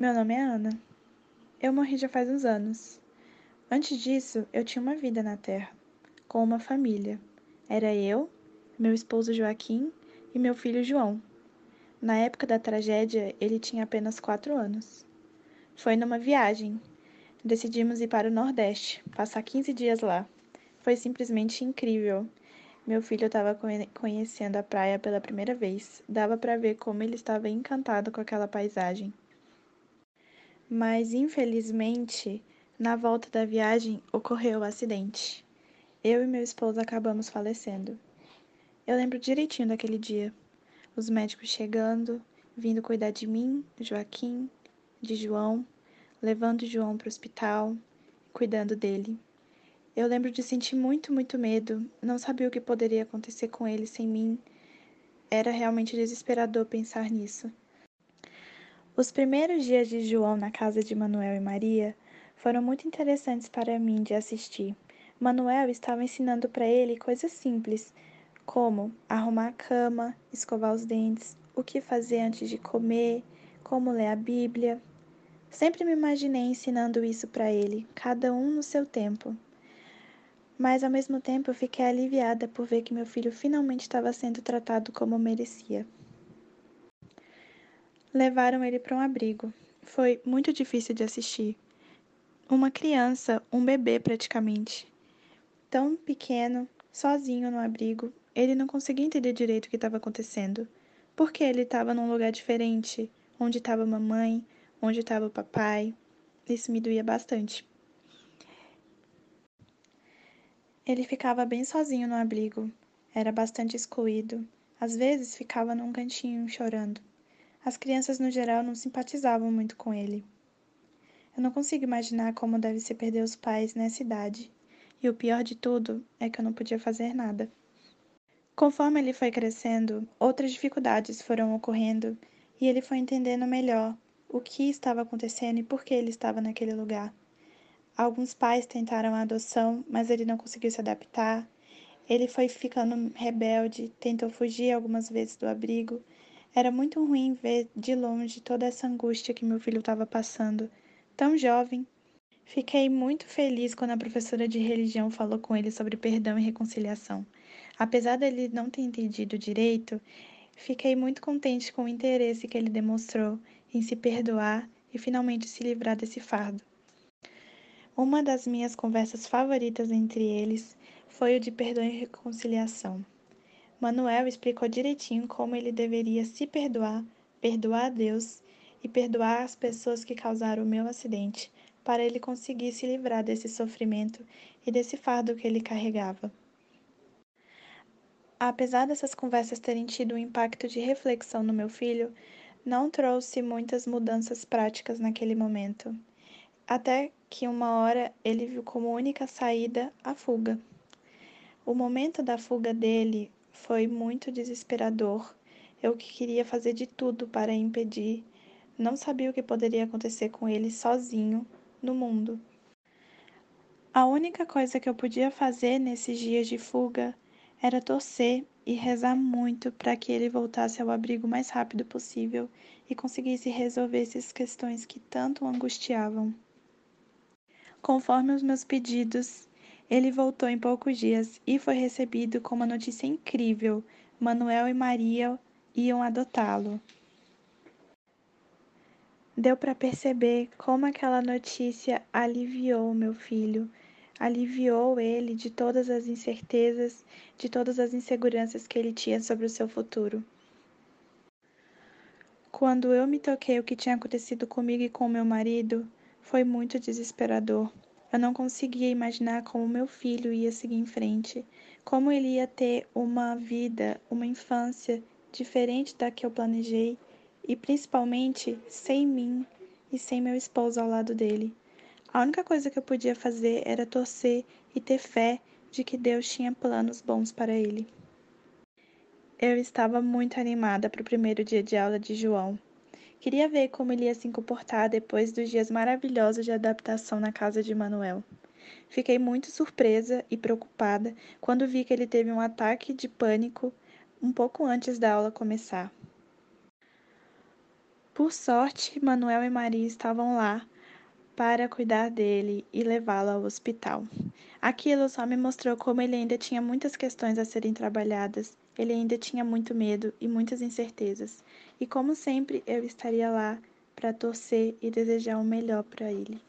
Meu nome é Ana. Eu morri já faz uns anos. Antes disso, eu tinha uma vida na Terra, com uma família. Era eu, meu esposo Joaquim e meu filho João. Na época da tragédia, ele tinha apenas quatro anos. Foi numa viagem. Decidimos ir para o Nordeste, passar 15 dias lá. Foi simplesmente incrível. Meu filho estava conhecendo a praia pela primeira vez. Dava para ver como ele estava encantado com aquela paisagem. Mas, infelizmente, na volta da viagem ocorreu o um acidente. Eu e meu esposo acabamos falecendo. Eu lembro direitinho daquele dia. Os médicos chegando, vindo cuidar de mim, Joaquim, de João, levando João para o hospital, cuidando dele. Eu lembro de sentir muito, muito medo, não sabia o que poderia acontecer com ele sem mim. Era realmente desesperador pensar nisso. Os primeiros dias de João na casa de Manuel e Maria foram muito interessantes para mim de assistir. Manuel estava ensinando para ele coisas simples, como arrumar a cama, escovar os dentes, o que fazer antes de comer, como ler a Bíblia. Sempre me imaginei ensinando isso para ele, cada um no seu tempo mas ao mesmo tempo eu fiquei aliviada por ver que meu filho finalmente estava sendo tratado como merecia. Levaram ele para um abrigo. Foi muito difícil de assistir. Uma criança, um bebê praticamente. Tão pequeno, sozinho no abrigo, ele não conseguia entender direito o que estava acontecendo. Porque ele estava num lugar diferente, onde estava a mamãe, onde estava o papai. Isso me doía bastante. Ele ficava bem sozinho no abrigo. Era bastante excluído. Às vezes ficava num cantinho chorando. As crianças no geral não simpatizavam muito com ele. Eu não consigo imaginar como deve ser perder os pais nessa idade. E o pior de tudo é que eu não podia fazer nada. Conforme ele foi crescendo, outras dificuldades foram ocorrendo e ele foi entendendo melhor o que estava acontecendo e por que ele estava naquele lugar. Alguns pais tentaram a adoção, mas ele não conseguiu se adaptar. Ele foi ficando rebelde, tentou fugir algumas vezes do abrigo. Era muito ruim ver de longe toda essa angústia que meu filho estava passando, tão jovem. Fiquei muito feliz quando a professora de religião falou com ele sobre perdão e reconciliação. Apesar dele não ter entendido direito, fiquei muito contente com o interesse que ele demonstrou em se perdoar e finalmente se livrar desse fardo. Uma das minhas conversas favoritas entre eles foi o de perdão e reconciliação. Manuel explicou direitinho como ele deveria se perdoar, perdoar a Deus e perdoar as pessoas que causaram o meu acidente, para ele conseguir se livrar desse sofrimento e desse fardo que ele carregava. Apesar dessas conversas terem tido um impacto de reflexão no meu filho, não trouxe muitas mudanças práticas naquele momento até que uma hora ele viu como única saída a fuga. O momento da fuga dele foi muito desesperador. Eu que queria fazer de tudo para impedir, não sabia o que poderia acontecer com ele sozinho no mundo. A única coisa que eu podia fazer nesses dias de fuga era torcer e rezar muito para que ele voltasse ao abrigo o mais rápido possível e conseguisse resolver essas questões que tanto o angustiavam. Conforme os meus pedidos, ele voltou em poucos dias e foi recebido com uma notícia incrível: Manuel e Maria iam adotá-lo. Deu para perceber como aquela notícia aliviou meu filho, aliviou ele de todas as incertezas, de todas as inseguranças que ele tinha sobre o seu futuro. Quando eu me toquei o que tinha acontecido comigo e com meu marido, foi muito desesperador. Eu não conseguia imaginar como meu filho ia seguir em frente, como ele ia ter uma vida, uma infância diferente da que eu planejei e principalmente sem mim e sem meu esposo ao lado dele. A única coisa que eu podia fazer era torcer e ter fé de que Deus tinha planos bons para ele. Eu estava muito animada para o primeiro dia de aula de João. Queria ver como ele ia se comportar depois dos dias maravilhosos de adaptação na casa de Manuel. Fiquei muito surpresa e preocupada quando vi que ele teve um ataque de pânico um pouco antes da aula começar. Por sorte, Manuel e Maria estavam lá para cuidar dele e levá-lo ao hospital. Aquilo só me mostrou como ele ainda tinha muitas questões a serem trabalhadas, ele ainda tinha muito medo e muitas incertezas, e como sempre eu estaria lá para torcer e desejar o melhor para ele.